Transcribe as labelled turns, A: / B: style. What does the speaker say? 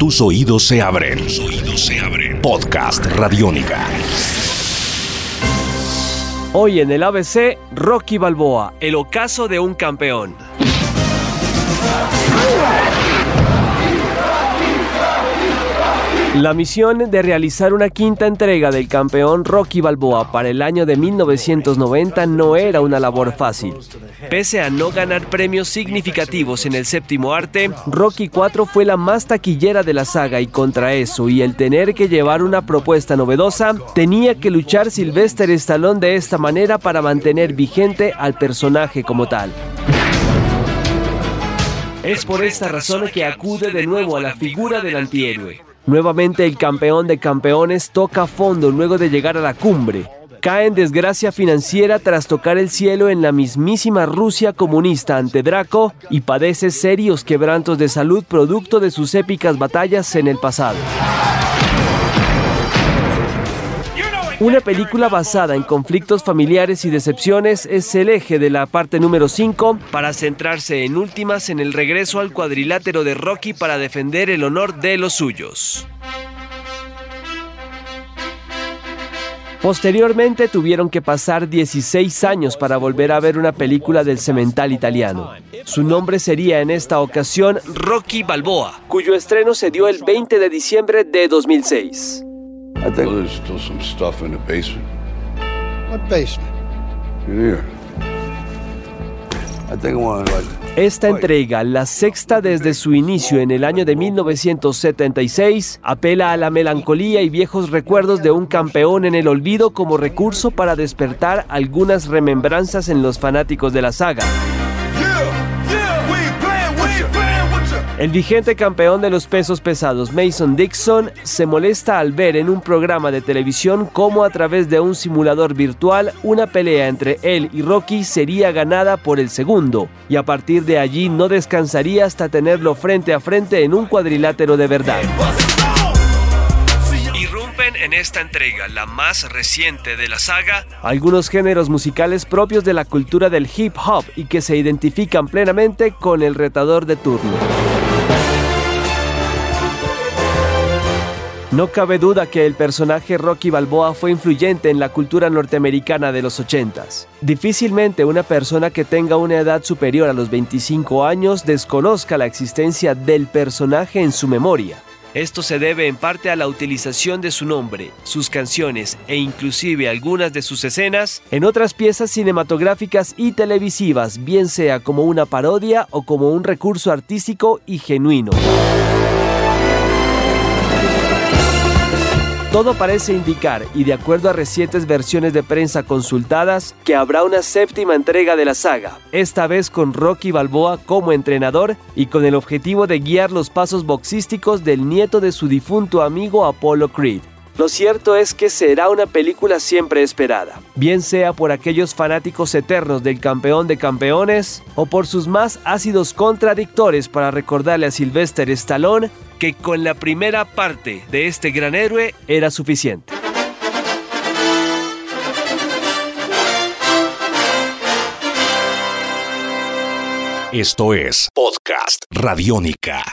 A: Tus oídos se abren. Tus oídos se abren. Podcast Radiónica.
B: Hoy en el ABC, Rocky Balboa, el ocaso de un campeón. La misión de realizar una quinta entrega del campeón Rocky Balboa para el año de 1990 no era una labor fácil. Pese a no ganar premios significativos en el séptimo arte, Rocky 4 fue la más taquillera de la saga y contra eso y el tener que llevar una propuesta novedosa, tenía que luchar Sylvester Stallone de esta manera para mantener vigente al personaje como tal. Es por esta razón que acude de nuevo a la figura del antihéroe. Nuevamente el campeón de campeones toca fondo luego de llegar a la cumbre. Cae en desgracia financiera tras tocar el cielo en la mismísima Rusia comunista ante Draco y padece serios quebrantos de salud producto de sus épicas batallas en el pasado. Una película basada en conflictos familiares y decepciones es el eje de la parte número 5 para centrarse en últimas en el regreso al cuadrilátero de Rocky para defender el honor de los suyos. Posteriormente tuvieron que pasar 16 años para volver a ver una película del cemental italiano. Su nombre sería en esta ocasión Rocky Balboa, cuyo estreno se dio el 20 de diciembre de 2006.
C: I think well,
B: Esta entrega, la sexta desde su inicio en el año de 1976, apela a la melancolía y viejos recuerdos de un campeón en el olvido como recurso para despertar algunas remembranzas en los fanáticos de la saga. El vigente campeón de los pesos pesados, Mason Dixon, se molesta al ver en un programa de televisión cómo a través de un simulador virtual una pelea entre él y Rocky sería ganada por el segundo, y a partir de allí no descansaría hasta tenerlo frente a frente en un cuadrilátero de verdad. Irrumpen en esta entrega, la más reciente de la saga, algunos géneros musicales propios de la cultura del hip hop y que se identifican plenamente con el retador de turno. No cabe duda que el personaje Rocky Balboa fue influyente en la cultura norteamericana de los 80s. Difícilmente una persona que tenga una edad superior a los 25 años desconozca la existencia del personaje en su memoria. Esto se debe en parte a la utilización de su nombre, sus canciones e inclusive algunas de sus escenas en otras piezas cinematográficas y televisivas, bien sea como una parodia o como un recurso artístico y genuino. Todo parece indicar, y de acuerdo a recientes versiones de prensa consultadas, que habrá una séptima entrega de la saga, esta vez con Rocky Balboa como entrenador y con el objetivo de guiar los pasos boxísticos del nieto de su difunto amigo Apollo Creed. Lo cierto es que será una película siempre esperada, bien sea por aquellos fanáticos eternos del campeón de campeones o por sus más ácidos contradictores para recordarle a Sylvester Stallone que con la primera parte de este gran héroe era suficiente.
A: Esto es Podcast Radiónica.